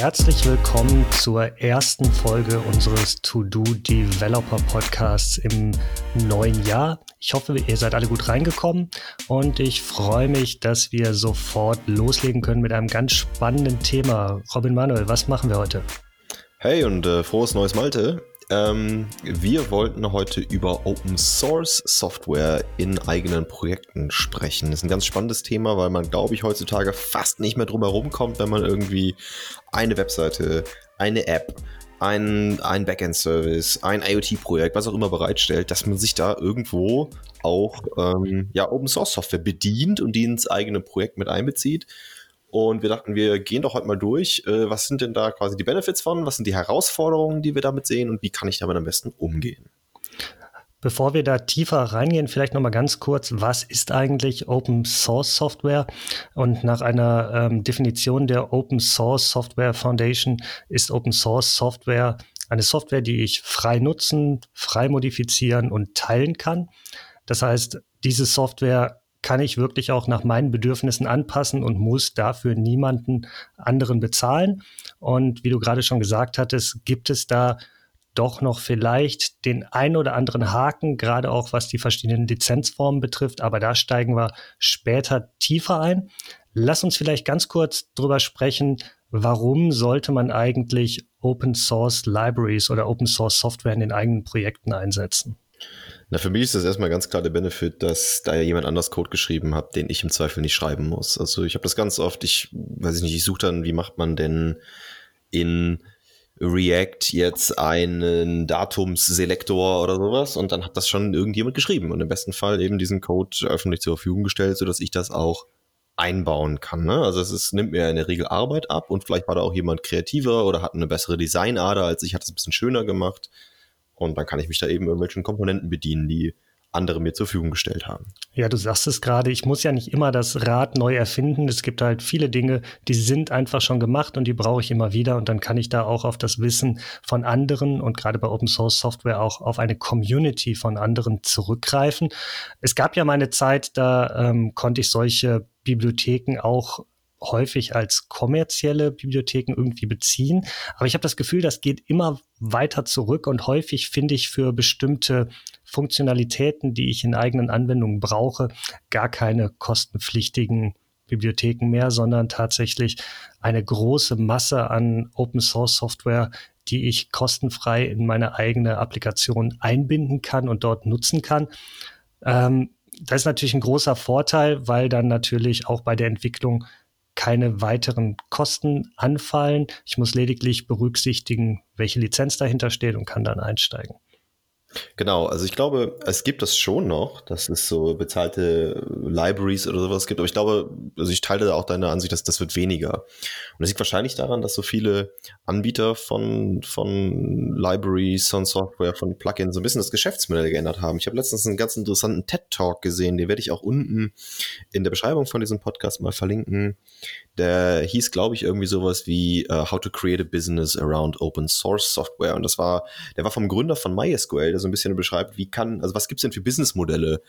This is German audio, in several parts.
Herzlich willkommen zur ersten Folge unseres To-Do Developer Podcasts im neuen Jahr. Ich hoffe, ihr seid alle gut reingekommen und ich freue mich, dass wir sofort loslegen können mit einem ganz spannenden Thema. Robin Manuel, was machen wir heute? Hey und äh, frohes neues Malte. Ähm, wir wollten heute über Open Source Software in eigenen Projekten sprechen. Das ist ein ganz spannendes Thema, weil man, glaube ich, heutzutage fast nicht mehr drum herum kommt, wenn man irgendwie eine Webseite, eine App, ein, ein Backend-Service, ein IoT-Projekt, was auch immer bereitstellt, dass man sich da irgendwo auch ähm, ja, Open Source Software bedient und die ins eigene Projekt mit einbezieht. Und wir dachten, wir gehen doch heute mal durch. Äh, was sind denn da quasi die Benefits von? Was sind die Herausforderungen, die wir damit sehen? Und wie kann ich damit am besten umgehen? Bevor wir da tiefer reingehen, vielleicht noch mal ganz kurz, was ist eigentlich Open Source Software? Und nach einer ähm, Definition der Open Source Software Foundation ist Open Source Software eine Software, die ich frei nutzen, frei modifizieren und teilen kann. Das heißt, diese Software kann ich wirklich auch nach meinen Bedürfnissen anpassen und muss dafür niemanden anderen bezahlen. Und wie du gerade schon gesagt hattest, gibt es da doch noch vielleicht den ein oder anderen Haken, gerade auch was die verschiedenen Lizenzformen betrifft. Aber da steigen wir später tiefer ein. Lass uns vielleicht ganz kurz drüber sprechen, warum sollte man eigentlich Open Source Libraries oder Open Source Software in den eigenen Projekten einsetzen? Na, für mich ist das erstmal ganz klar der Benefit, dass da ja jemand anders Code geschrieben hat, den ich im Zweifel nicht schreiben muss. Also ich habe das ganz oft, ich weiß ich nicht, ich suche dann, wie macht man denn in React jetzt einen Datumsselektor oder sowas und dann hat das schon irgendjemand geschrieben und im besten Fall eben diesen Code öffentlich zur Verfügung gestellt, sodass ich das auch einbauen kann. Ne? Also es ist, nimmt mir in der Regel Arbeit ab und vielleicht war da auch jemand kreativer oder hat eine bessere Designader als ich, hat es ein bisschen schöner gemacht. Und dann kann ich mich da eben irgendwelchen Komponenten bedienen, die andere mir zur Verfügung gestellt haben. Ja, du sagst es gerade, ich muss ja nicht immer das Rad neu erfinden. Es gibt halt viele Dinge, die sind einfach schon gemacht und die brauche ich immer wieder. Und dann kann ich da auch auf das Wissen von anderen und gerade bei Open Source Software auch auf eine Community von anderen zurückgreifen. Es gab ja mal eine Zeit, da ähm, konnte ich solche Bibliotheken auch häufig als kommerzielle Bibliotheken irgendwie beziehen. Aber ich habe das Gefühl, das geht immer weiter zurück und häufig finde ich für bestimmte Funktionalitäten, die ich in eigenen Anwendungen brauche, gar keine kostenpflichtigen Bibliotheken mehr, sondern tatsächlich eine große Masse an Open Source Software, die ich kostenfrei in meine eigene Applikation einbinden kann und dort nutzen kann. Ähm, das ist natürlich ein großer Vorteil, weil dann natürlich auch bei der Entwicklung keine weiteren Kosten anfallen. Ich muss lediglich berücksichtigen, welche Lizenz dahinter steht und kann dann einsteigen. Genau, also ich glaube, es gibt das schon noch, dass es so bezahlte Libraries oder sowas gibt, aber ich glaube, also ich teile da auch deine Ansicht, dass das wird weniger. Und das liegt wahrscheinlich daran, dass so viele Anbieter von, von Libraries, von Software, von Plugins so ein bisschen das Geschäftsmodell geändert haben. Ich habe letztens einen ganz interessanten TED-Talk gesehen, den werde ich auch unten in der Beschreibung von diesem Podcast mal verlinken. Der hieß, glaube ich, irgendwie sowas wie uh, How to Create a Business Around Open Source Software. Und das war, der war vom Gründer von MySQL, so ein bisschen beschreibt, wie kann, also was gibt es denn für Businessmodelle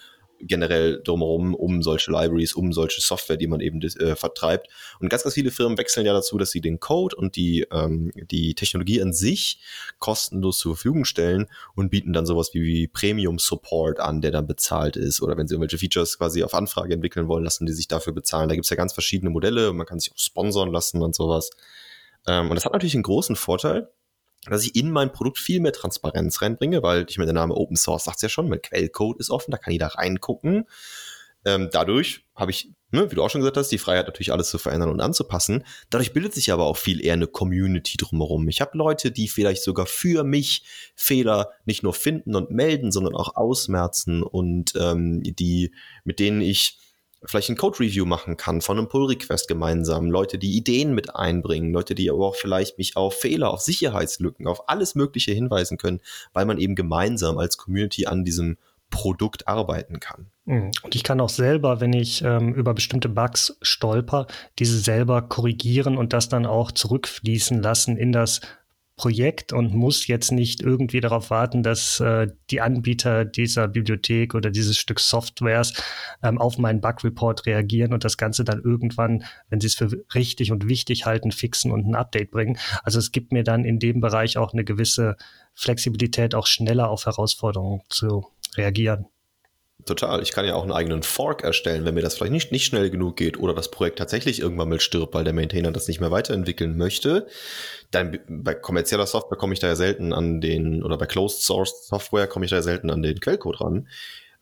generell drumherum, um solche Libraries, um solche Software, die man eben äh, vertreibt. Und ganz, ganz viele Firmen wechseln ja dazu, dass sie den Code und die, ähm, die Technologie an sich kostenlos zur Verfügung stellen und bieten dann sowas wie, wie Premium Support an, der dann bezahlt ist. Oder wenn sie irgendwelche Features quasi auf Anfrage entwickeln wollen, lassen die sich dafür bezahlen. Da gibt es ja ganz verschiedene Modelle man kann sich auch sponsern lassen und sowas. Ähm, und das hat natürlich einen großen Vorteil, dass ich in mein Produkt viel mehr Transparenz reinbringe, weil ich meine, der Name Open Source sagt ja schon, mein Quellcode ist offen, da kann jeder reingucken. Ähm, dadurch habe ich, ne, wie du auch schon gesagt hast, die Freiheit natürlich alles zu verändern und anzupassen. Dadurch bildet sich aber auch viel eher eine Community drumherum. Ich habe Leute, die vielleicht sogar für mich Fehler nicht nur finden und melden, sondern auch ausmerzen und ähm, die, mit denen ich vielleicht ein Code-Review machen kann von einem Pull-Request gemeinsam, Leute, die Ideen mit einbringen, Leute, die aber auch vielleicht mich auf Fehler, auf Sicherheitslücken, auf alles Mögliche hinweisen können, weil man eben gemeinsam als Community an diesem Produkt arbeiten kann. Mhm. Und ich kann auch selber, wenn ich ähm, über bestimmte Bugs stolper, diese selber korrigieren und das dann auch zurückfließen lassen in das Projekt und muss jetzt nicht irgendwie darauf warten, dass äh, die Anbieter dieser Bibliothek oder dieses Stück Softwares ähm, auf meinen Bug-Report reagieren und das Ganze dann irgendwann, wenn sie es für richtig und wichtig halten, fixen und ein Update bringen. Also es gibt mir dann in dem Bereich auch eine gewisse Flexibilität, auch schneller auf Herausforderungen zu reagieren. Total. Ich kann ja auch einen eigenen Fork erstellen, wenn mir das vielleicht nicht, nicht schnell genug geht oder das Projekt tatsächlich irgendwann mal stirbt, weil der Maintainer das nicht mehr weiterentwickeln möchte. Dann bei kommerzieller Software komme ich da ja selten an den, oder bei Closed Source Software komme ich da ja selten an den Quellcode ran.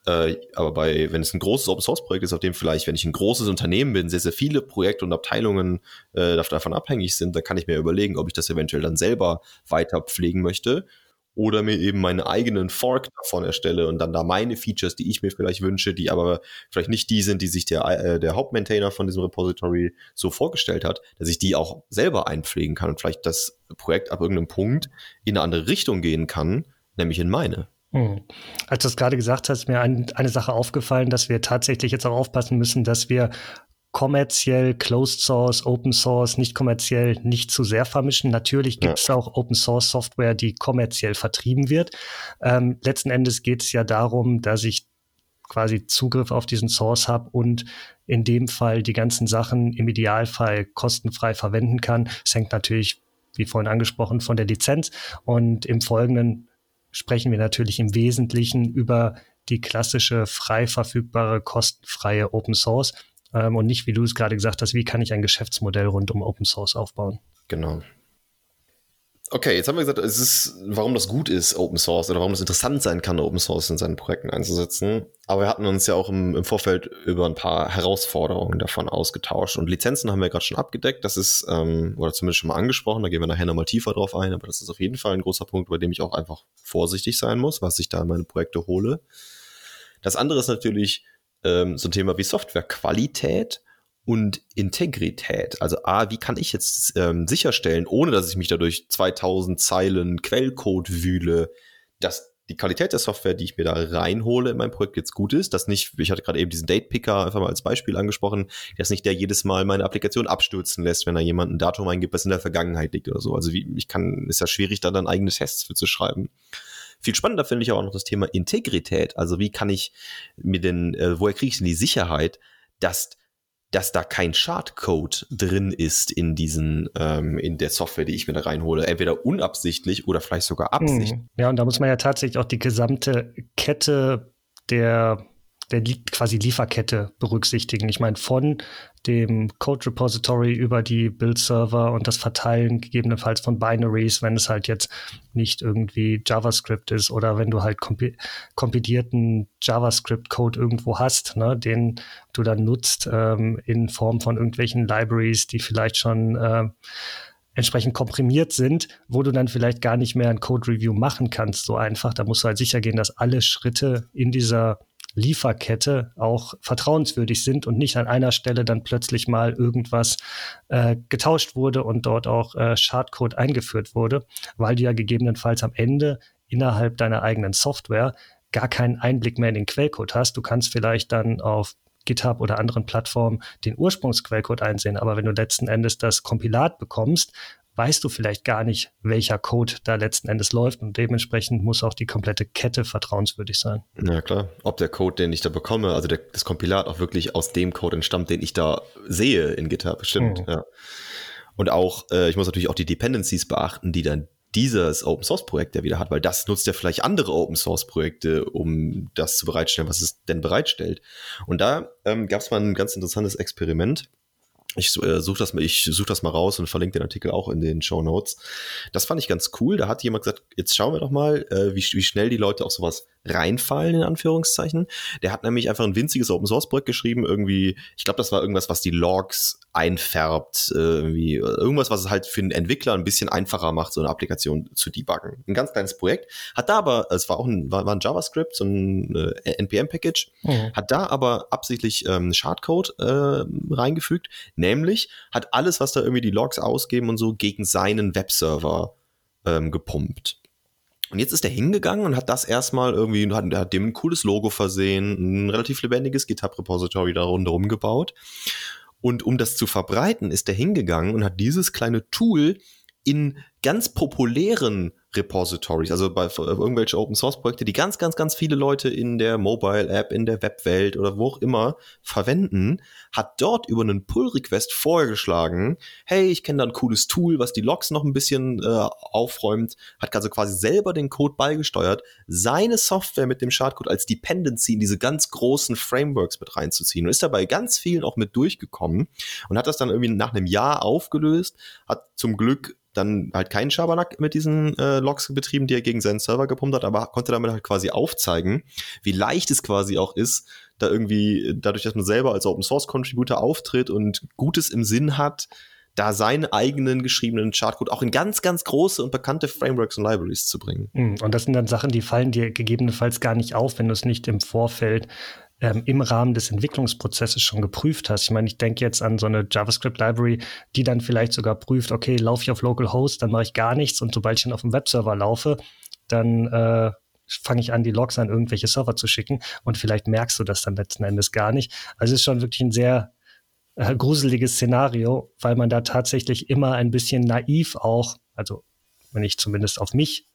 Äh, aber bei, wenn es ein großes Open Source Projekt ist, auf dem vielleicht, wenn ich ein großes Unternehmen bin, sehr, sehr viele Projekte und Abteilungen äh, davon abhängig sind, dann kann ich mir überlegen, ob ich das eventuell dann selber weiter pflegen möchte oder mir eben meinen eigenen Fork davon erstelle und dann da meine Features, die ich mir vielleicht wünsche, die aber vielleicht nicht die sind, die sich der, äh, der Hauptmaintainer von diesem Repository so vorgestellt hat, dass ich die auch selber einpflegen kann und vielleicht das Projekt ab irgendeinem Punkt in eine andere Richtung gehen kann, nämlich in meine. Hm. Als du es gerade gesagt hast, ist mir ein, eine Sache aufgefallen, dass wir tatsächlich jetzt auch aufpassen müssen, dass wir kommerziell, Closed Source, Open Source, nicht kommerziell nicht zu sehr vermischen. Natürlich gibt es ja. auch Open Source Software, die kommerziell vertrieben wird. Ähm, letzten Endes geht es ja darum, dass ich quasi Zugriff auf diesen Source habe und in dem Fall die ganzen Sachen im Idealfall kostenfrei verwenden kann. Es hängt natürlich, wie vorhin angesprochen, von der Lizenz. Und im Folgenden sprechen wir natürlich im Wesentlichen über die klassische frei verfügbare, kostenfreie Open Source ähm, und nicht, wie du es gerade gesagt hast, wie kann ich ein Geschäftsmodell rund um Open Source aufbauen. Genau. Okay, jetzt haben wir gesagt, es ist, warum das gut ist, Open Source oder warum es interessant sein kann, Open Source in seinen Projekten einzusetzen. Aber wir hatten uns ja auch im, im Vorfeld über ein paar Herausforderungen davon ausgetauscht. Und Lizenzen haben wir gerade schon abgedeckt. Das ist, ähm, oder zumindest schon mal angesprochen. Da gehen wir nachher nochmal tiefer drauf ein. Aber das ist auf jeden Fall ein großer Punkt, bei dem ich auch einfach vorsichtig sein muss, was ich da in meine Projekte hole. Das andere ist natürlich ähm, so ein Thema wie Softwarequalität und Integrität. Also A, wie kann ich jetzt ähm, sicherstellen, ohne dass ich mich dadurch 2000 Zeilen Quellcode wühle, dass die Qualität der Software, die ich mir da reinhole in mein Projekt jetzt gut ist, dass nicht, ich hatte gerade eben diesen Date Picker einfach mal als Beispiel angesprochen, dass nicht der jedes Mal meine Applikation abstürzen lässt, wenn da jemand ein Datum eingibt, was in der Vergangenheit liegt oder so. Also wie, ich kann, ist ja schwierig, da dann eigene Tests für zu schreiben. Viel spannender finde ich aber auch noch das Thema Integrität. Also wie kann ich mir denn, äh, woher kriege ich denn die Sicherheit, dass dass da kein Schadcode drin ist in diesen, ähm, in der Software, die ich mir da reinhole. Entweder unabsichtlich oder vielleicht sogar absichtlich. Hm. Ja, und da muss man ja tatsächlich auch die gesamte Kette der der quasi Lieferkette berücksichtigen. Ich meine, von dem Code Repository über die Build-Server und das Verteilen gegebenenfalls von Binaries, wenn es halt jetzt nicht irgendwie JavaScript ist oder wenn du halt kompi kompilierten JavaScript-Code irgendwo hast, ne, den du dann nutzt ähm, in Form von irgendwelchen Libraries, die vielleicht schon äh, entsprechend komprimiert sind, wo du dann vielleicht gar nicht mehr ein Code-Review machen kannst, so einfach. Da musst du halt sicher gehen, dass alle Schritte in dieser Lieferkette auch vertrauenswürdig sind und nicht an einer Stelle dann plötzlich mal irgendwas äh, getauscht wurde und dort auch äh, Schadcode eingeführt wurde, weil du ja gegebenenfalls am Ende innerhalb deiner eigenen Software gar keinen Einblick mehr in den Quellcode hast. Du kannst vielleicht dann auf GitHub oder anderen Plattformen den Ursprungsquellcode einsehen, aber wenn du letzten Endes das Kompilat bekommst, weißt du vielleicht gar nicht, welcher Code da letzten Endes läuft und dementsprechend muss auch die komplette Kette vertrauenswürdig sein. Ja klar, ob der Code, den ich da bekomme, also der, das Kompilat auch wirklich aus dem Code entstammt, den ich da sehe in GitHub, stimmt, mhm. ja. Und auch, äh, ich muss natürlich auch die Dependencies beachten, die dann dieses Open Source Projekt ja wieder hat, weil das nutzt ja vielleicht andere Open Source Projekte, um das zu bereitstellen, was es denn bereitstellt. Und da ähm, gab es mal ein ganz interessantes Experiment ich äh, suche das, mal, ich such das mal raus und verlinke den Artikel auch in den Show Notes. Das fand ich ganz cool. Da hat jemand gesagt, jetzt schauen wir doch mal, äh, wie, wie schnell die Leute auf sowas reinfallen, in Anführungszeichen. Der hat nämlich einfach ein winziges Open Source Projekt geschrieben, irgendwie, ich glaube, das war irgendwas, was die Logs einfärbt, äh, irgendwie, irgendwas, was es halt für einen Entwickler ein bisschen einfacher macht, so eine Applikation zu debuggen. Ein ganz kleines Projekt. Hat da aber, es war auch ein, war, war ein JavaScript, so ein äh, NPM-Package, mhm. hat da aber absichtlich ähm, Schadcode äh, reingefügt, nämlich hat alles, was da irgendwie die Logs ausgeben und so, gegen seinen Webserver ähm, gepumpt. Und jetzt ist er hingegangen und hat das erstmal irgendwie, hat, hat dem ein cooles Logo versehen, ein relativ lebendiges GitHub-Repository da rundherum gebaut. Und um das zu verbreiten, ist er hingegangen und hat dieses kleine Tool in ganz populären Repositories, also bei irgendwelche Open Source Projekte, die ganz, ganz, ganz viele Leute in der Mobile App, in der Webwelt oder wo auch immer verwenden, hat dort über einen Pull Request vorgeschlagen, hey, ich kenne da ein cooles Tool, was die Logs noch ein bisschen äh, aufräumt, hat also quasi selber den Code beigesteuert, seine Software mit dem Schadcode als Dependency in diese ganz großen Frameworks mit reinzuziehen und ist dabei ganz vielen auch mit durchgekommen und hat das dann irgendwie nach einem Jahr aufgelöst, hat zum Glück dann halt keinen Schabernack mit diesen äh, Logs betrieben, die er gegen seinen Server gepumpt hat, aber konnte damit halt quasi aufzeigen, wie leicht es quasi auch ist, da irgendwie, dadurch, dass man selber als Open Source Contributor auftritt und Gutes im Sinn hat, da seinen eigenen geschriebenen Chartcode auch in ganz, ganz große und bekannte Frameworks und Libraries zu bringen. Hm, und das sind dann Sachen, die fallen dir gegebenenfalls gar nicht auf, wenn du es nicht im Vorfeld ähm, im Rahmen des Entwicklungsprozesses schon geprüft hast. Ich meine, ich denke jetzt an so eine JavaScript-Library, die dann vielleicht sogar prüft, okay, laufe ich auf Localhost, dann mache ich gar nichts und sobald ich dann auf dem Webserver laufe, dann äh, fange ich an, die Logs an irgendwelche Server zu schicken und vielleicht merkst du das dann letzten Endes gar nicht. Also es ist schon wirklich ein sehr äh, gruseliges Szenario, weil man da tatsächlich immer ein bisschen naiv auch, also wenn ich zumindest auf mich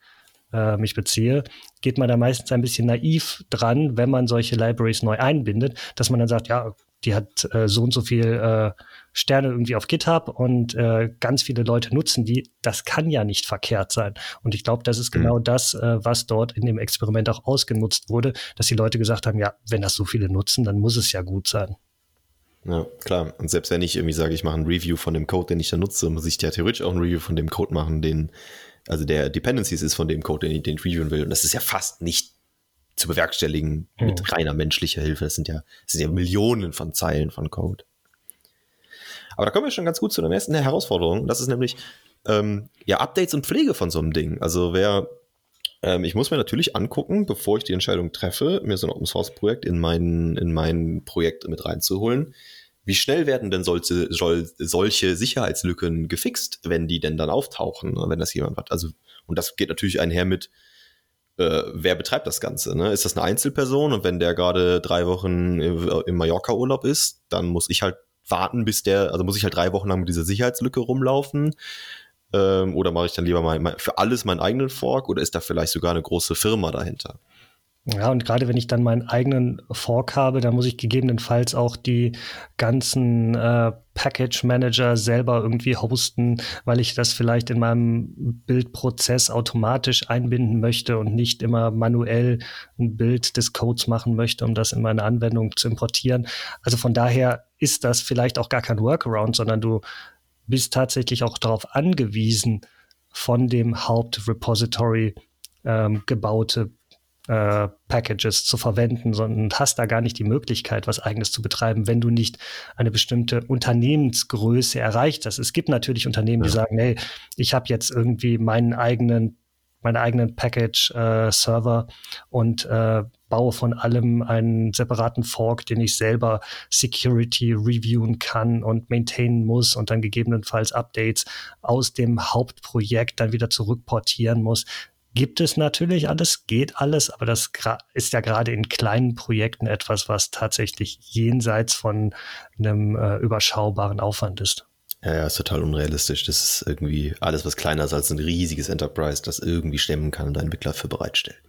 äh, mich beziehe, geht man da meistens ein bisschen naiv dran, wenn man solche Libraries neu einbindet, dass man dann sagt, ja, die hat äh, so und so viel äh, Sterne irgendwie auf GitHub und äh, ganz viele Leute nutzen die. Das kann ja nicht verkehrt sein. Und ich glaube, das ist genau mhm. das, äh, was dort in dem Experiment auch ausgenutzt wurde, dass die Leute gesagt haben, ja, wenn das so viele nutzen, dann muss es ja gut sein. Ja, klar. Und selbst wenn ich irgendwie sage, ich mache ein Review von dem Code, den ich da nutze, muss ich ja theoretisch auch ein Review von dem Code machen, den also der Dependencies ist von dem Code, den ich, den ich reviewen will. Und das ist ja fast nicht zu bewerkstelligen mhm. mit reiner menschlicher Hilfe. Das sind ja, das sind ja Millionen von Zeilen von Code. Aber da kommen wir schon ganz gut zu der nächsten Herausforderung. Das ist nämlich ähm, ja Updates und Pflege von so einem Ding. Also wer ähm, ich muss mir natürlich angucken, bevor ich die Entscheidung treffe, mir so ein Open Source Projekt in mein, in mein Projekt mit reinzuholen wie schnell werden denn solche, solche Sicherheitslücken gefixt, wenn die denn dann auftauchen, ne, wenn das jemand hat? Also, und das geht natürlich einher mit, äh, wer betreibt das Ganze? Ne? Ist das eine Einzelperson und wenn der gerade drei Wochen im Mallorca-Urlaub ist, dann muss ich halt warten, bis der, also muss ich halt drei Wochen lang mit dieser Sicherheitslücke rumlaufen. Ähm, oder mache ich dann lieber mal, mal für alles meinen eigenen Fork oder ist da vielleicht sogar eine große Firma dahinter? Ja, und gerade wenn ich dann meinen eigenen Fork habe, dann muss ich gegebenenfalls auch die ganzen äh, Package Manager selber irgendwie hosten, weil ich das vielleicht in meinem Bildprozess automatisch einbinden möchte und nicht immer manuell ein Bild des Codes machen möchte, um das in meine Anwendung zu importieren. Also von daher ist das vielleicht auch gar kein Workaround, sondern du bist tatsächlich auch darauf angewiesen, von dem Hauptrepository ähm, gebaute äh, Packages zu verwenden, sondern hast da gar nicht die Möglichkeit, was eigenes zu betreiben, wenn du nicht eine bestimmte Unternehmensgröße erreicht hast. Es gibt natürlich Unternehmen, ja. die sagen, hey, ich habe jetzt irgendwie meinen eigenen meine eigenen Package-Server äh, und äh, baue von allem einen separaten Fork, den ich selber Security reviewen kann und maintainen muss und dann gegebenenfalls Updates aus dem Hauptprojekt dann wieder zurückportieren muss gibt es natürlich alles, geht alles, aber das ist ja gerade in kleinen Projekten etwas, was tatsächlich jenseits von einem äh, überschaubaren Aufwand ist. Ja, ja, ist total unrealistisch. Das ist irgendwie alles, was kleiner ist als ein riesiges Enterprise, das irgendwie stemmen kann und ein Entwickler für bereitstellt.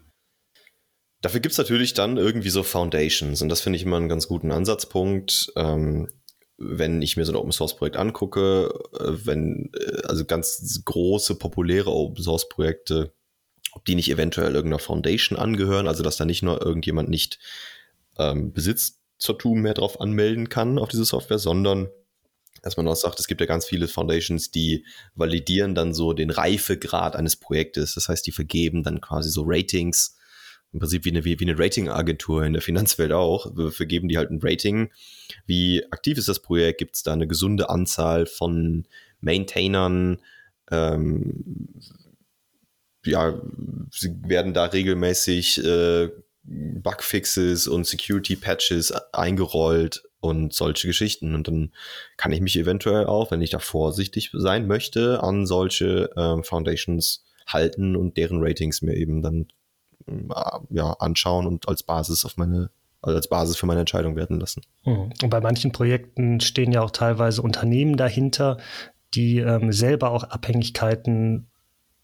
Dafür gibt es natürlich dann irgendwie so Foundations und das finde ich immer einen ganz guten Ansatzpunkt. Ähm, wenn ich mir so ein Open Source Projekt angucke, äh, wenn, äh, also ganz große, populäre Open Source Projekte ob die nicht eventuell irgendeiner Foundation angehören, also dass da nicht nur irgendjemand nicht ähm, Besitzertum mehr drauf anmelden kann auf diese Software, sondern dass man auch sagt, es gibt ja ganz viele Foundations, die validieren dann so den Reifegrad eines Projektes. Das heißt, die vergeben dann quasi so Ratings, im Prinzip wie eine, wie, eine Ratingagentur in der Finanzwelt auch, vergeben die halt ein Rating. Wie aktiv ist das Projekt? Gibt es da eine gesunde Anzahl von Maintainern? Ähm, ja, sie werden da regelmäßig äh, Bugfixes und Security-Patches eingerollt und solche Geschichten. Und dann kann ich mich eventuell auch, wenn ich da vorsichtig sein möchte, an solche äh, Foundations halten und deren Ratings mir eben dann äh, ja, anschauen und als Basis auf meine also als Basis für meine Entscheidung werden lassen. Mhm. Und bei manchen Projekten stehen ja auch teilweise Unternehmen dahinter, die ähm, selber auch Abhängigkeiten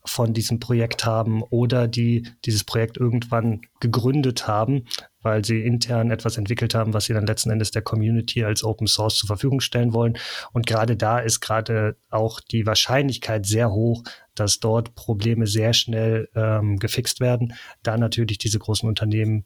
von diesem Projekt haben oder die dieses Projekt irgendwann gegründet haben, weil sie intern etwas entwickelt haben, was sie dann letzten Endes der Community als Open Source zur Verfügung stellen wollen. Und gerade da ist gerade auch die Wahrscheinlichkeit sehr hoch, dass dort Probleme sehr schnell ähm, gefixt werden, da natürlich diese großen Unternehmen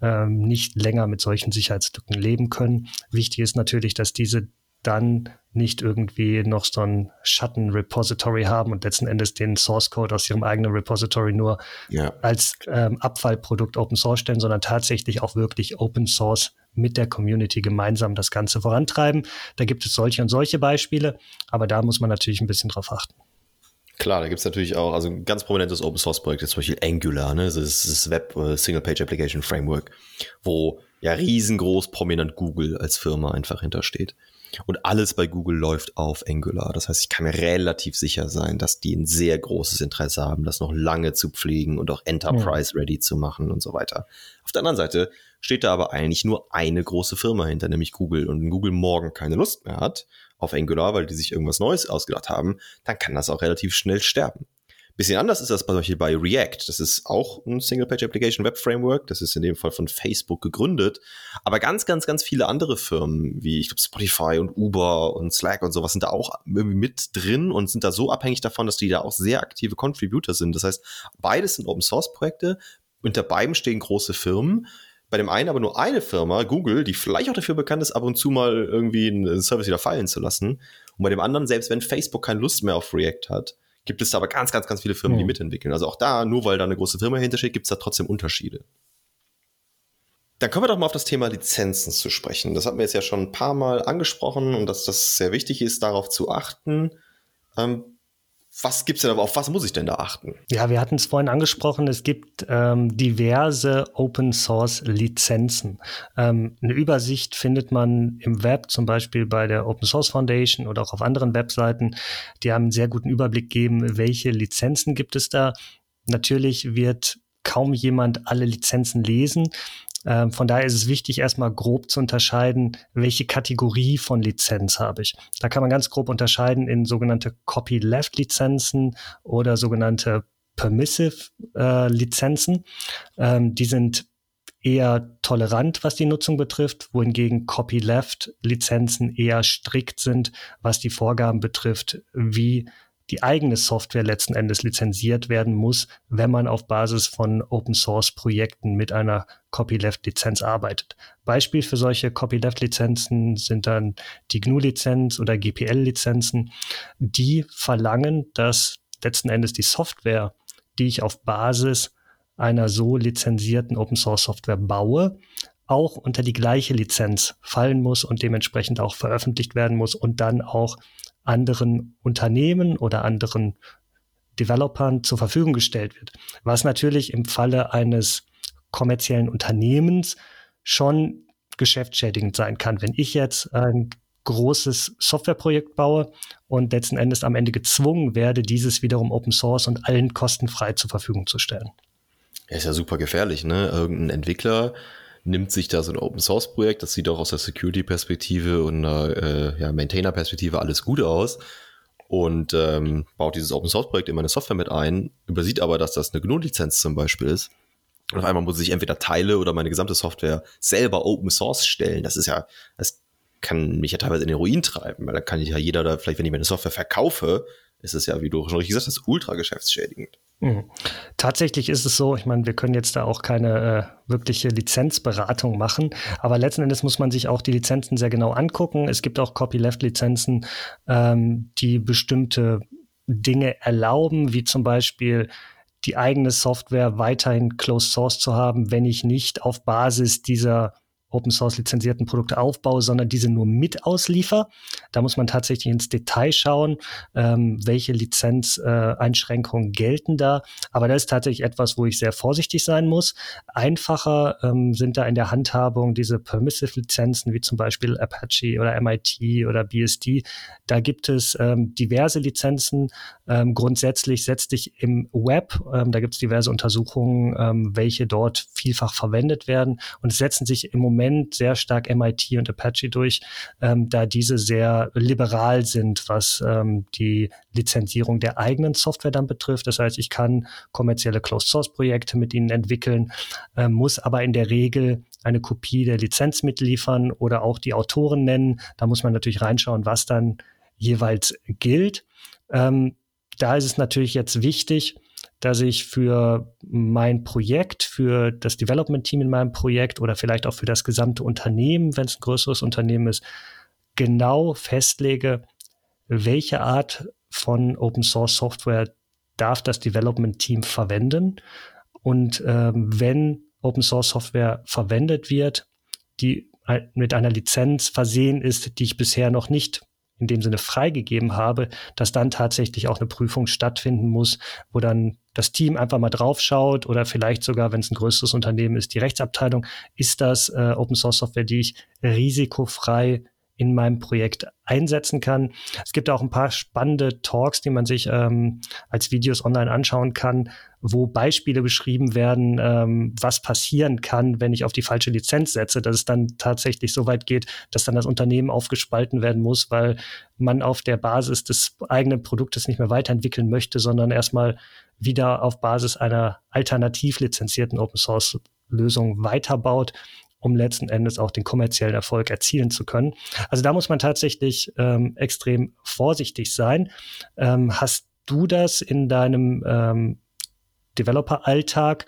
ähm, nicht länger mit solchen Sicherheitslücken leben können. Wichtig ist natürlich, dass diese dann nicht irgendwie noch so ein Schatten-Repository haben und letzten Endes den Source Code aus ihrem eigenen Repository nur ja. als ähm, Abfallprodukt Open Source stellen, sondern tatsächlich auch wirklich Open Source mit der Community gemeinsam das Ganze vorantreiben. Da gibt es solche und solche Beispiele, aber da muss man natürlich ein bisschen drauf achten. Klar, da gibt es natürlich auch, also ein ganz prominentes Open Source Projekt ist zum Beispiel Angular, ne? Das ist das Web äh, Single Page Application Framework, wo ja riesengroß prominent Google als Firma einfach hintersteht. Und alles bei Google läuft auf Angular. Das heißt, ich kann mir relativ sicher sein, dass die ein sehr großes Interesse haben, das noch lange zu pflegen und auch Enterprise-ready zu machen und so weiter. Auf der anderen Seite steht da aber eigentlich nur eine große Firma hinter, nämlich Google. Und wenn Google morgen keine Lust mehr hat auf Angular, weil die sich irgendwas Neues ausgedacht haben, dann kann das auch relativ schnell sterben. Bisschen anders ist das bei, bei React. Das ist auch ein Single-Page Application Web Framework. Das ist in dem Fall von Facebook gegründet. Aber ganz, ganz, ganz viele andere Firmen, wie ich glaube Spotify und Uber und Slack und sowas, sind da auch irgendwie mit drin und sind da so abhängig davon, dass die da auch sehr aktive Contributor sind. Das heißt, beides sind Open Source Projekte. Unter beiden stehen große Firmen bei dem einen aber nur eine Firma, Google, die vielleicht auch dafür bekannt ist, ab und zu mal irgendwie einen Service wieder fallen zu lassen. Und bei dem anderen, selbst wenn Facebook keine Lust mehr auf React hat, gibt es da aber ganz, ganz, ganz viele Firmen, die mitentwickeln. Also auch da, nur weil da eine große Firma hintersteht, gibt es da trotzdem Unterschiede. Dann kommen wir doch mal auf das Thema Lizenzen zu sprechen. Das hatten wir jetzt ja schon ein paar Mal angesprochen und dass das sehr wichtig ist, darauf zu achten. Ähm, was gibt's denn aber, auf was muss ich denn da achten? Ja, wir hatten es vorhin angesprochen, es gibt ähm, diverse Open Source Lizenzen. Ähm, eine Übersicht findet man im Web, zum Beispiel bei der Open Source Foundation oder auch auf anderen Webseiten. Die haben einen sehr guten Überblick gegeben, welche Lizenzen gibt es da. Natürlich wird kaum jemand alle Lizenzen lesen. Ähm, von daher ist es wichtig, erstmal grob zu unterscheiden, welche Kategorie von Lizenz habe ich. Da kann man ganz grob unterscheiden in sogenannte Copyleft-Lizenzen oder sogenannte Permissive-Lizenzen. Äh, ähm, die sind eher tolerant, was die Nutzung betrifft, wohingegen Copyleft-Lizenzen eher strikt sind, was die Vorgaben betrifft, wie die eigene Software letzten Endes lizenziert werden muss, wenn man auf Basis von Open Source Projekten mit einer Copyleft Lizenz arbeitet. Beispiel für solche Copyleft Lizenzen sind dann die GNU Lizenz oder GPL Lizenzen, die verlangen, dass letzten Endes die Software, die ich auf Basis einer so lizenzierten Open Source Software baue, auch unter die gleiche Lizenz fallen muss und dementsprechend auch veröffentlicht werden muss und dann auch anderen Unternehmen oder anderen Developern zur Verfügung gestellt wird. Was natürlich im Falle eines kommerziellen Unternehmens schon geschäftsschädigend sein kann. Wenn ich jetzt ein großes Softwareprojekt baue und letzten Endes am Ende gezwungen werde, dieses wiederum Open Source und allen kostenfrei zur Verfügung zu stellen. Ist ja super gefährlich, ne? Irgendein Entwickler nimmt sich da so ein Open Source Projekt, das sieht auch aus der Security Perspektive und äh, ja, Maintainer Perspektive alles gut aus und ähm, baut dieses Open Source Projekt in meine Software mit ein, übersieht aber, dass das eine GNU-Lizenz zum Beispiel ist. Und auf einmal muss ich entweder Teile oder meine gesamte Software selber Open Source stellen. Das ist ja, das kann mich ja teilweise in den Ruin treiben, weil da kann ich ja jeder da, vielleicht wenn ich meine Software verkaufe, ist es ja, wie du schon richtig gesagt hast, ultra geschäftsschädigend. Mhm. Tatsächlich ist es so, ich meine, wir können jetzt da auch keine äh, wirkliche Lizenzberatung machen, aber letzten Endes muss man sich auch die Lizenzen sehr genau angucken. Es gibt auch Copyleft-Lizenzen, ähm, die bestimmte Dinge erlauben, wie zum Beispiel die eigene Software weiterhin closed source zu haben, wenn ich nicht auf Basis dieser Open Source lizenzierten Produkte aufbaue, sondern diese nur mit ausliefer. Da muss man tatsächlich ins Detail schauen, ähm, welche Lizenzeinschränkungen äh, gelten da. Aber das ist tatsächlich etwas, wo ich sehr vorsichtig sein muss. Einfacher ähm, sind da in der Handhabung diese Permissive Lizenzen, wie zum Beispiel Apache oder MIT oder BSD. Da gibt es ähm, diverse Lizenzen. Ähm, grundsätzlich setzt dich im Web, ähm, da gibt es diverse Untersuchungen, ähm, welche dort vielfach verwendet werden. Und es setzen sich im Moment Moment sehr stark MIT und Apache durch, ähm, da diese sehr liberal sind, was ähm, die Lizenzierung der eigenen Software dann betrifft. Das heißt, ich kann kommerzielle Closed-Source-Projekte mit ihnen entwickeln, äh, muss aber in der Regel eine Kopie der Lizenz mitliefern oder auch die Autoren nennen. Da muss man natürlich reinschauen, was dann jeweils gilt. Ähm, da ist es natürlich jetzt wichtig, dass ich für mein Projekt, für das Development-Team in meinem Projekt oder vielleicht auch für das gesamte Unternehmen, wenn es ein größeres Unternehmen ist, genau festlege, welche Art von Open Source Software darf das Development Team verwenden. Und ähm, wenn Open Source Software verwendet wird, die mit einer Lizenz versehen ist, die ich bisher noch nicht in dem Sinne freigegeben habe, dass dann tatsächlich auch eine Prüfung stattfinden muss, wo dann das Team einfach mal draufschaut oder vielleicht sogar, wenn es ein größeres Unternehmen ist, die Rechtsabteilung, ist das äh, Open Source Software, die ich risikofrei in meinem Projekt einsetzen kann. Es gibt auch ein paar spannende Talks, die man sich ähm, als Videos online anschauen kann, wo Beispiele beschrieben werden, ähm, was passieren kann, wenn ich auf die falsche Lizenz setze, dass es dann tatsächlich so weit geht, dass dann das Unternehmen aufgespalten werden muss, weil man auf der Basis des eigenen Produktes nicht mehr weiterentwickeln möchte, sondern erstmal wieder auf Basis einer alternativ lizenzierten Open Source Lösung weiterbaut um letzten Endes auch den kommerziellen Erfolg erzielen zu können. Also da muss man tatsächlich ähm, extrem vorsichtig sein. Ähm, hast du das in deinem ähm, Developer-Alltag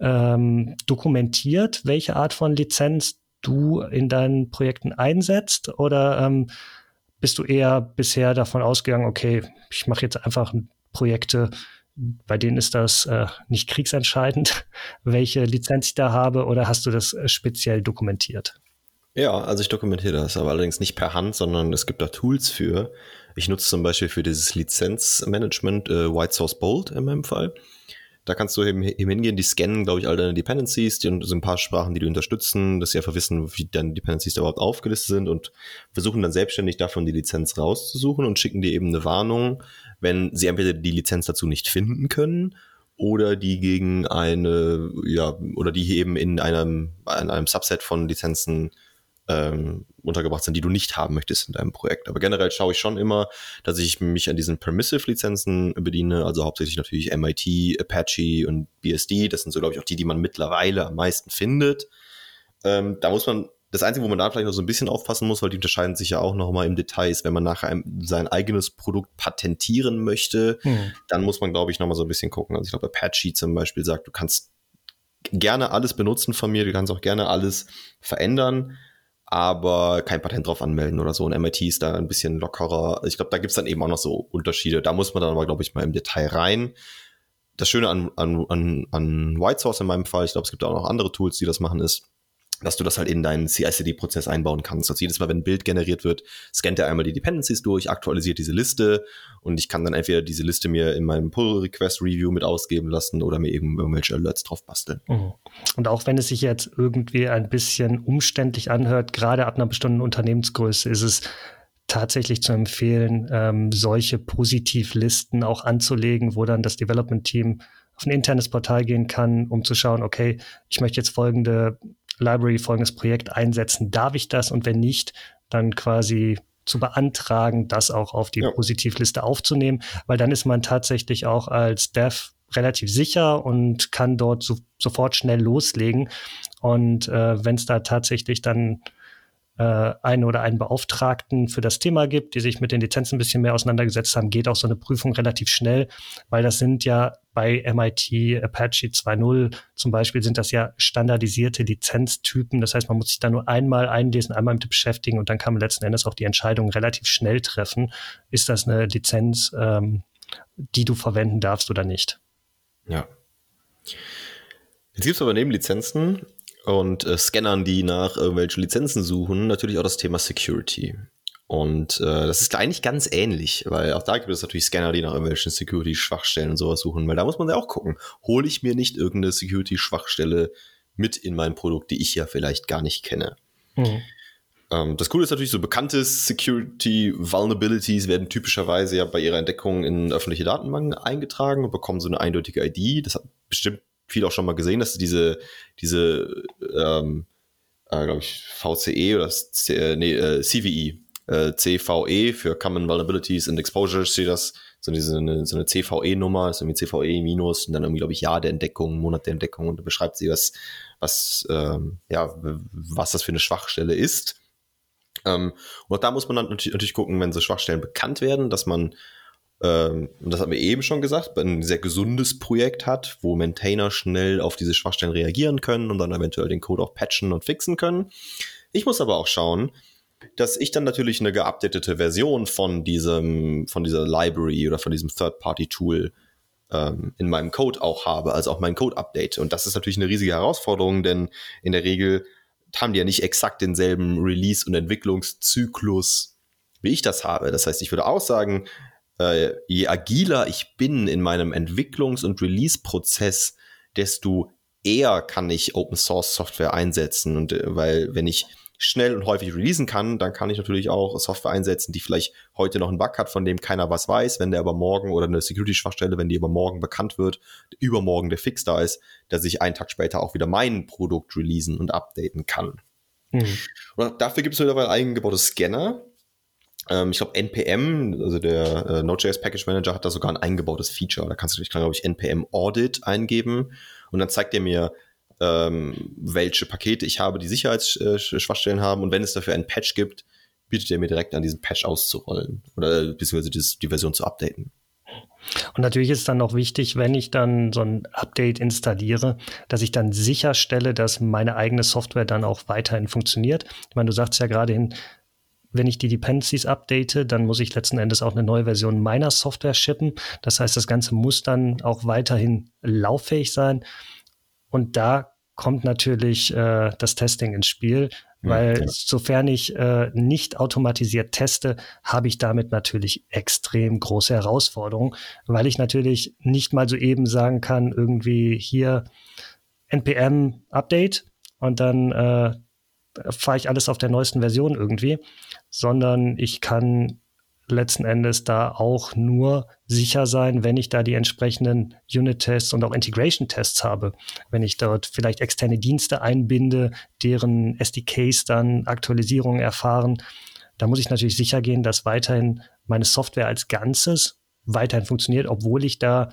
ähm, dokumentiert, welche Art von Lizenz du in deinen Projekten einsetzt? Oder ähm, bist du eher bisher davon ausgegangen, okay, ich mache jetzt einfach Projekte, bei denen ist das äh, nicht kriegsentscheidend, welche Lizenz ich da habe, oder hast du das äh, speziell dokumentiert? Ja, also ich dokumentiere das, aber allerdings nicht per Hand, sondern es gibt da Tools für. Ich nutze zum Beispiel für dieses Lizenzmanagement äh, White Source Bolt in meinem Fall. Da kannst du eben, eben hingehen, die scannen, glaube ich, all deine Dependencies, die sind ein paar Sprachen, die du unterstützen, dass sie einfach wissen, wie deine Dependencies da überhaupt aufgelistet sind und versuchen dann selbstständig davon die Lizenz rauszusuchen und schicken dir eben eine Warnung, wenn sie entweder die Lizenz dazu nicht finden können oder die gegen eine, ja, oder die eben in einem, in einem Subset von Lizenzen ähm, untergebracht sind, die du nicht haben möchtest in deinem Projekt. Aber generell schaue ich schon immer, dass ich mich an diesen Permissive-Lizenzen bediene, also hauptsächlich natürlich MIT, Apache und BSD. Das sind so, glaube ich, auch die, die man mittlerweile am meisten findet. Ähm, da muss man das Einzige, wo man da vielleicht noch so ein bisschen aufpassen muss, weil die unterscheiden sich ja auch noch mal im Detail, ist, wenn man nachher ein, sein eigenes Produkt patentieren möchte, hm. dann muss man, glaube ich, noch mal so ein bisschen gucken. Also ich glaube, Apache zum Beispiel sagt, du kannst gerne alles benutzen von mir, du kannst auch gerne alles verändern, aber kein Patent drauf anmelden oder so. Und MIT ist da ein bisschen lockerer. Ich glaube, da gibt's dann eben auch noch so Unterschiede. Da muss man dann aber, glaube ich, mal im Detail rein. Das Schöne an, an, an, an White Source in meinem Fall, ich glaube, es gibt auch noch andere Tools, die das machen, ist, dass du das halt in deinen CI-CD-Prozess einbauen kannst. Also jedes Mal, wenn ein Bild generiert wird, scannt er einmal die Dependencies durch, aktualisiert diese Liste und ich kann dann entweder diese Liste mir in meinem Pull-Request-Review mit ausgeben lassen oder mir eben irgendwelche Alerts drauf basteln. Mhm. Und auch wenn es sich jetzt irgendwie ein bisschen umständlich anhört, gerade ab einer bestimmten Unternehmensgröße ist es tatsächlich zu empfehlen, ähm, solche Positivlisten auch anzulegen, wo dann das Development-Team auf ein internes Portal gehen kann, um zu schauen, okay, ich möchte jetzt folgende Library folgendes Projekt einsetzen, darf ich das? Und wenn nicht, dann quasi zu beantragen, das auch auf die ja. Positivliste aufzunehmen, weil dann ist man tatsächlich auch als Dev relativ sicher und kann dort so, sofort schnell loslegen. Und äh, wenn es da tatsächlich dann äh, einen oder einen Beauftragten für das Thema gibt, die sich mit den Lizenzen ein bisschen mehr auseinandergesetzt haben, geht auch so eine Prüfung relativ schnell, weil das sind ja bei MIT Apache 2.0 zum Beispiel sind das ja standardisierte Lizenztypen. Das heißt, man muss sich da nur einmal einlesen, einmal mit beschäftigen und dann kann man letzten Endes auch die Entscheidung relativ schnell treffen. Ist das eine Lizenz, ähm, die du verwenden darfst oder nicht? Ja. Jetzt gibt es aber neben Lizenzen und äh, Scannern, die nach irgendwelchen Lizenzen suchen, natürlich auch das Thema Security. Und äh, das ist eigentlich ganz ähnlich, weil auch da gibt es natürlich Scanner, die nach irgendwelchen Security-Schwachstellen und sowas suchen, weil da muss man ja auch gucken, hole ich mir nicht irgendeine Security-Schwachstelle mit in mein Produkt, die ich ja vielleicht gar nicht kenne. Mhm. Ähm, das Coole ist natürlich, so bekannte Security-Vulnerabilities werden typischerweise ja bei ihrer Entdeckung in öffentliche Datenbanken eingetragen und bekommen so eine eindeutige ID. Das hat bestimmt viel auch schon mal gesehen, dass diese, diese ähm, äh, glaube ich, VCE oder C, äh, nee, äh, CVE, äh, CVE für Common Vulnerabilities and Exposures, steht das, so, eine, so eine CVE-Nummer, ist irgendwie CVE minus und dann irgendwie, glaube ich, Jahr der Entdeckung, Monat der Entdeckung und beschreibt sie, was, was, ähm, ja, was das für eine Schwachstelle ist. Ähm, und auch da muss man dann natürlich, natürlich gucken, wenn so Schwachstellen bekannt werden, dass man ähm, und das haben wir eben schon gesagt, ein sehr gesundes Projekt hat, wo Maintainer schnell auf diese Schwachstellen reagieren können und dann eventuell den Code auch patchen und fixen können. Ich muss aber auch schauen, dass ich dann natürlich eine geupdatete Version von diesem, von dieser Library oder von diesem Third-Party-Tool ähm, in meinem Code auch habe, also auch mein Code-Update. Und das ist natürlich eine riesige Herausforderung, denn in der Regel haben die ja nicht exakt denselben Release- und Entwicklungszyklus, wie ich das habe. Das heißt, ich würde auch sagen, äh, je agiler ich bin in meinem Entwicklungs- und Release-Prozess, desto eher kann ich Open Source Software einsetzen. Und äh, weil, wenn ich schnell und häufig releasen kann, dann kann ich natürlich auch Software einsetzen, die vielleicht heute noch einen Bug hat, von dem keiner was weiß, wenn der aber morgen oder eine Security-Schwachstelle, wenn die aber morgen bekannt wird, übermorgen der Fix da ist, dass ich einen Tag später auch wieder mein Produkt releasen und updaten kann. Mhm. Und dafür gibt es mittlerweile eingebaute Scanner, ähm, ich glaube, NPM, also der äh, Node.js Package Manager, hat da sogar ein eingebautes Feature. Da kannst du, ich kann, glaube ich, NPM Audit eingeben und dann zeigt er mir, ähm, welche Pakete ich habe, die Sicherheitsschwachstellen haben. Und wenn es dafür einen Patch gibt, bietet er mir direkt an, diesen Patch auszurollen oder beziehungsweise die Version zu updaten. Und natürlich ist dann noch wichtig, wenn ich dann so ein Update installiere, dass ich dann sicherstelle, dass meine eigene Software dann auch weiterhin funktioniert. Ich meine, du sagst ja gerade hin, wenn ich die Dependencies update, dann muss ich letzten Endes auch eine neue Version meiner Software shippen. Das heißt, das Ganze muss dann auch weiterhin lauffähig sein. Und da kommt natürlich äh, das Testing ins Spiel, weil ja. sofern ich äh, nicht automatisiert teste, habe ich damit natürlich extrem große Herausforderungen, weil ich natürlich nicht mal so eben sagen kann, irgendwie hier NPM Update und dann äh, fahre ich alles auf der neuesten Version irgendwie, sondern ich kann letzten Endes da auch nur sicher sein, wenn ich da die entsprechenden Unit-Tests und auch Integration-Tests habe. Wenn ich dort vielleicht externe Dienste einbinde, deren SDKs dann Aktualisierungen erfahren, da muss ich natürlich sicher gehen, dass weiterhin meine Software als Ganzes weiterhin funktioniert, obwohl ich da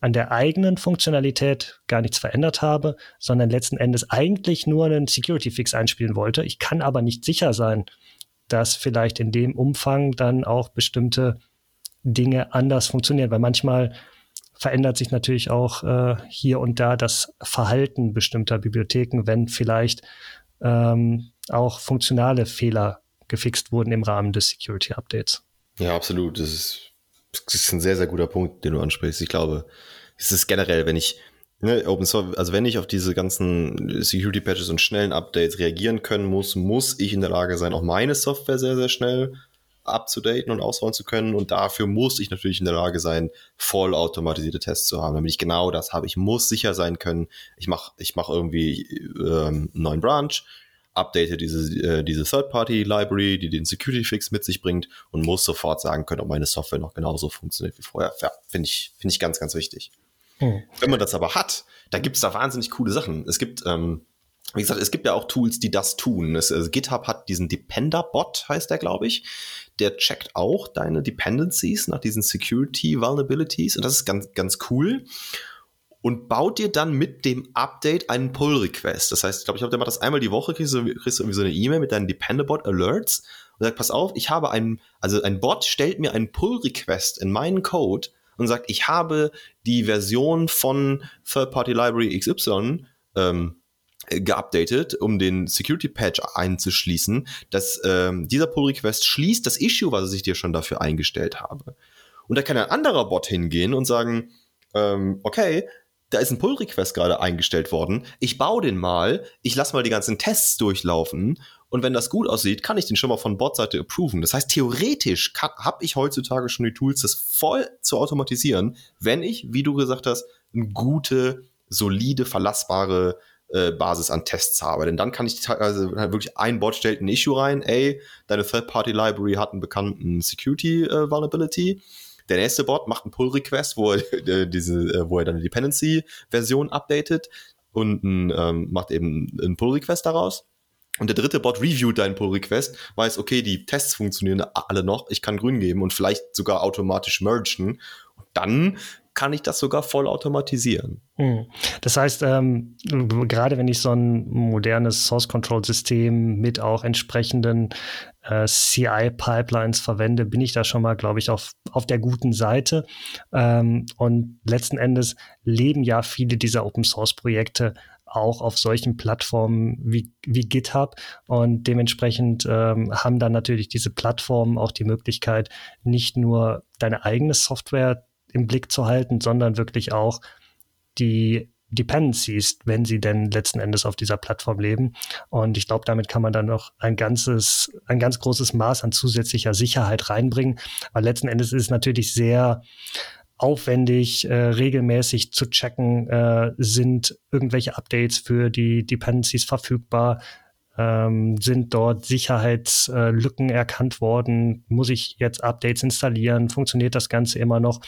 an der eigenen Funktionalität gar nichts verändert habe, sondern letzten Endes eigentlich nur einen Security-Fix einspielen wollte. Ich kann aber nicht sicher sein, dass vielleicht in dem Umfang dann auch bestimmte Dinge anders funktionieren, weil manchmal verändert sich natürlich auch äh, hier und da das Verhalten bestimmter Bibliotheken, wenn vielleicht ähm, auch funktionale Fehler gefixt wurden im Rahmen des Security Updates. Ja, absolut. Das ist, das ist ein sehr, sehr guter Punkt, den du ansprichst. Ich glaube, es ist generell, wenn ich ne, Open Source, also wenn ich auf diese ganzen Security Patches und schnellen Updates reagieren können muss, muss ich in der Lage sein, auch meine Software sehr, sehr schnell abzudaten und ausrollen zu können. Und dafür muss ich natürlich in der Lage sein, vollautomatisierte Tests zu haben, damit ich genau das habe. Ich muss sicher sein können, ich mache ich mach irgendwie ähm, einen neuen Branch, update diese, äh, diese Third-Party-Library, die den Security-Fix mit sich bringt und muss sofort sagen können, ob meine Software noch genauso funktioniert wie vorher. Ja, finde ich, finde ich ganz, ganz wichtig. Hm. Wenn man das aber hat, da gibt es da wahnsinnig coole Sachen. Es gibt, ähm, wie gesagt, es gibt ja auch Tools, die das tun. Es, also GitHub hat diesen Depender-Bot, heißt der, glaube ich. Der checkt auch deine Dependencies nach diesen Security Vulnerabilities und das ist ganz, ganz cool. Und baut dir dann mit dem Update einen Pull-Request. Das heißt, ich glaube, ich glaube, der macht das einmal die Woche, kriegst du, kriegst du irgendwie so eine E-Mail mit deinen Depender-Bot-Alerts und sagt, pass auf, ich habe einen, also ein Bot stellt mir einen Pull-Request in meinen Code und sagt, ich habe die Version von Third-Party Library XY ähm, geupdatet, um den Security Patch einzuschließen, dass ähm, dieser Pull Request schließt das Issue, was ich dir schon dafür eingestellt habe. Und da kann ein anderer Bot hingehen und sagen, ähm, okay, da ist ein Pull Request gerade eingestellt worden. Ich baue den mal, ich lasse mal die ganzen Tests durchlaufen und wenn das gut aussieht, kann ich den schon mal von Bot-Seite approven. Das heißt, theoretisch habe ich heutzutage schon die Tools, das voll zu automatisieren, wenn ich, wie du gesagt hast, eine gute, solide, verlassbare äh, Basis an Tests habe. Denn dann kann ich also wirklich ein Bot stellt ein Issue rein, ey, deine Third-Party-Library hat einen bekannten Security-Vulnerability. Äh, der nächste Bot macht einen Pull-Request, wo er diese, äh, wo er dann eine Dependency-Version updatet und ähm, macht eben einen Pull-Request daraus. und der dritte Bot reviewt deinen Pull-Request, weiß, okay, die Tests funktionieren alle noch, ich kann grün geben und vielleicht sogar automatisch mergen. Und dann kann ich das sogar voll automatisieren. Hm. Das heißt, ähm, gerade wenn ich so ein modernes Source-Control-System mit auch entsprechenden äh, CI-Pipelines verwende, bin ich da schon mal, glaube ich, auf, auf der guten Seite. Ähm, und letzten Endes leben ja viele dieser Open-Source-Projekte auch auf solchen Plattformen wie, wie GitHub. Und dementsprechend ähm, haben dann natürlich diese Plattformen auch die Möglichkeit, nicht nur deine eigene Software im Blick zu halten, sondern wirklich auch die Dependencies, wenn sie denn letzten Endes auf dieser Plattform leben. Und ich glaube, damit kann man dann noch ein ganzes, ein ganz großes Maß an zusätzlicher Sicherheit reinbringen. Weil letzten Endes ist es natürlich sehr aufwendig, äh, regelmäßig zu checken, äh, sind irgendwelche Updates für die Dependencies verfügbar, ähm, sind dort Sicherheitslücken erkannt worden, muss ich jetzt Updates installieren, funktioniert das Ganze immer noch?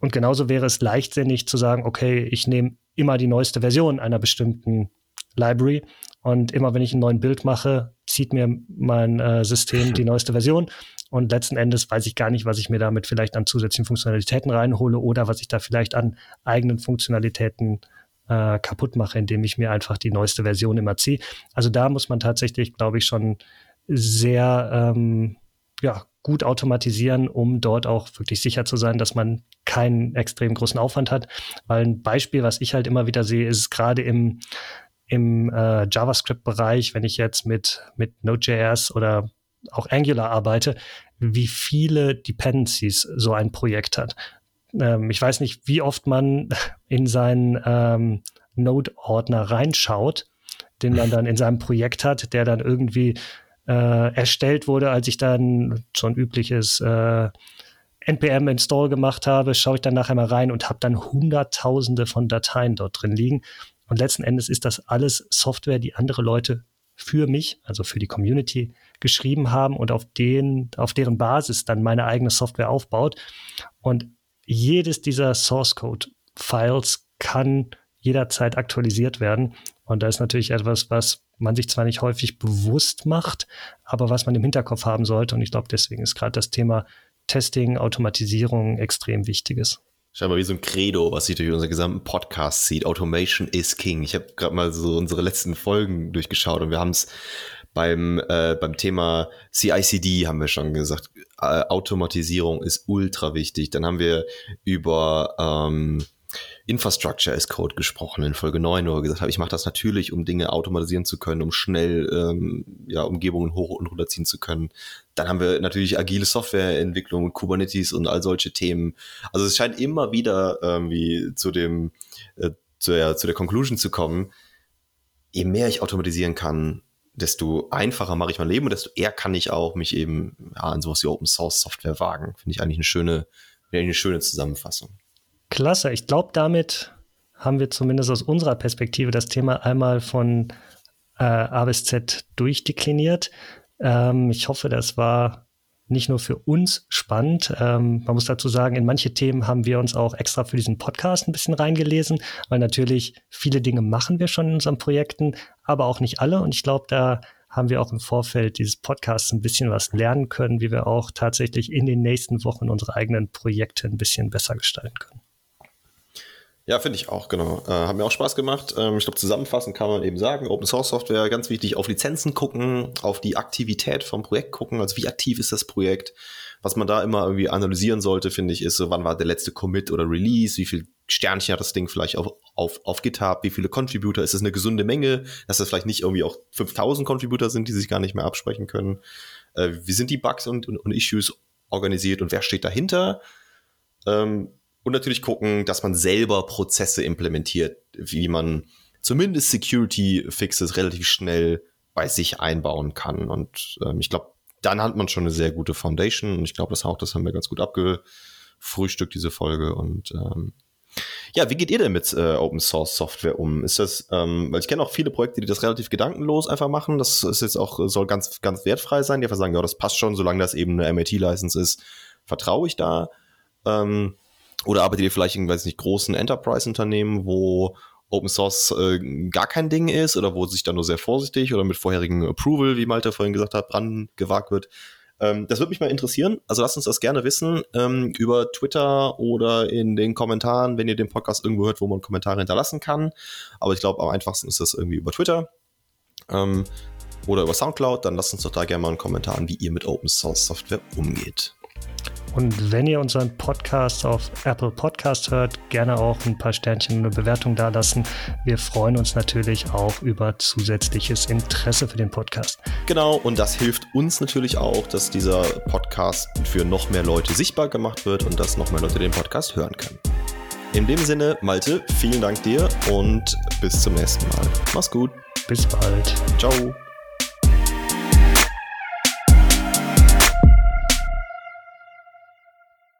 Und genauso wäre es leichtsinnig zu sagen, okay, ich nehme immer die neueste Version einer bestimmten Library. Und immer wenn ich einen neuen Bild mache, zieht mir mein äh, System die neueste Version. Und letzten Endes weiß ich gar nicht, was ich mir damit vielleicht an zusätzlichen Funktionalitäten reinhole oder was ich da vielleicht an eigenen Funktionalitäten äh, kaputt mache, indem ich mir einfach die neueste Version immer ziehe. Also da muss man tatsächlich, glaube ich, schon sehr ähm, ja, gut automatisieren, um dort auch wirklich sicher zu sein, dass man keinen extrem großen Aufwand hat. Weil ein Beispiel, was ich halt immer wieder sehe, ist gerade im, im äh, JavaScript-Bereich, wenn ich jetzt mit, mit Node.js oder auch Angular arbeite, wie viele Dependencies so ein Projekt hat. Ähm, ich weiß nicht, wie oft man in seinen ähm, Node-Ordner reinschaut, den man dann in seinem Projekt hat, der dann irgendwie äh, erstellt wurde, als ich dann so ein übliches äh, NPM-Install gemacht habe, schaue ich dann nachher mal rein und habe dann Hunderttausende von Dateien dort drin liegen. Und letzten Endes ist das alles Software, die andere Leute für mich, also für die Community, geschrieben haben und auf, den, auf deren Basis dann meine eigene Software aufbaut. Und jedes dieser Source Code Files kann jederzeit aktualisiert werden. Und da ist natürlich etwas, was man sich zwar nicht häufig bewusst macht, aber was man im Hinterkopf haben sollte. Und ich glaube, deswegen ist gerade das Thema Testing, Automatisierung extrem wichtiges. Scheinbar wie so ein Credo, was sich durch unseren gesamten Podcast sieht. Automation is King. Ich habe gerade mal so unsere letzten Folgen durchgeschaut und wir haben es beim, äh, beim Thema CICD haben wir schon gesagt, äh, Automatisierung ist ultra wichtig. Dann haben wir über ähm, Infrastructure as Code gesprochen in Folge 9, wo wir gesagt haben, ich mache das natürlich, um Dinge automatisieren zu können, um schnell ähm, ja, Umgebungen hoch und runterziehen zu können. Dann haben wir natürlich agile Softwareentwicklung, Kubernetes und all solche Themen. Also es scheint immer wieder irgendwie zu dem, äh, zu, der, zu der Conclusion zu kommen, je mehr ich automatisieren kann, desto einfacher mache ich mein Leben und desto eher kann ich auch mich eben ja, an sowas wie Open Source Software wagen. Finde ich eigentlich eine schöne, eine schöne Zusammenfassung. Klasse. Ich glaube, damit haben wir zumindest aus unserer Perspektive das Thema einmal von äh, A bis Z durchdekliniert. Ähm, ich hoffe, das war nicht nur für uns spannend. Ähm, man muss dazu sagen, in manche Themen haben wir uns auch extra für diesen Podcast ein bisschen reingelesen, weil natürlich viele Dinge machen wir schon in unseren Projekten, aber auch nicht alle. Und ich glaube, da haben wir auch im Vorfeld dieses Podcasts ein bisschen was lernen können, wie wir auch tatsächlich in den nächsten Wochen unsere eigenen Projekte ein bisschen besser gestalten können. Ja, finde ich auch, genau. Äh, hat mir auch Spaß gemacht. Ähm, ich glaube, zusammenfassend kann man eben sagen, Open Source Software, ganz wichtig, auf Lizenzen gucken, auf die Aktivität vom Projekt gucken, also wie aktiv ist das Projekt. Was man da immer irgendwie analysieren sollte, finde ich, ist so, wann war der letzte Commit oder Release, wie viel Sternchen hat das Ding vielleicht auf, auf, auf GitHub, wie viele Contributor, ist es eine gesunde Menge, dass das vielleicht nicht irgendwie auch 5000 Contributor sind, die sich gar nicht mehr absprechen können. Äh, wie sind die Bugs und, und, und Issues organisiert und wer steht dahinter? Ähm, und natürlich gucken, dass man selber Prozesse implementiert, wie man zumindest Security-Fixes relativ schnell bei sich einbauen kann. Und ähm, ich glaube, dann hat man schon eine sehr gute Foundation. Und ich glaube, das auch, das haben wir ganz gut abgefrühstückt, diese Folge. Und ähm, ja, wie geht ihr denn mit äh, Open Source Software um? Ist das, ähm, weil ich kenne auch viele Projekte, die das relativ gedankenlos einfach machen. Das ist jetzt auch, soll ganz, ganz wertfrei sein. Die einfach sagen, ja, das passt schon, solange das eben eine MIT-License ist, vertraue ich da. Ähm, oder arbeitet ihr vielleicht in, weiß nicht, großen Enterprise-Unternehmen, wo Open Source äh, gar kein Ding ist oder wo sich dann nur sehr vorsichtig oder mit vorherigen Approval, wie Malte vorhin gesagt hat, dran gewagt wird. Ähm, das würde mich mal interessieren. Also lasst uns das gerne wissen ähm, über Twitter oder in den Kommentaren, wenn ihr den Podcast irgendwo hört, wo man Kommentare hinterlassen kann. Aber ich glaube, am einfachsten ist das irgendwie über Twitter. Ähm, oder über Soundcloud, dann lasst uns doch da gerne mal einen Kommentar an, wie ihr mit Open Source Software umgeht. Und wenn ihr unseren Podcast auf Apple Podcast hört, gerne auch ein paar Sternchen und eine Bewertung dalassen. Wir freuen uns natürlich auch über zusätzliches Interesse für den Podcast. Genau, und das hilft uns natürlich auch, dass dieser Podcast für noch mehr Leute sichtbar gemacht wird und dass noch mehr Leute den Podcast hören können. In dem Sinne, Malte, vielen Dank dir und bis zum nächsten Mal. Mach's gut. Bis bald. Ciao.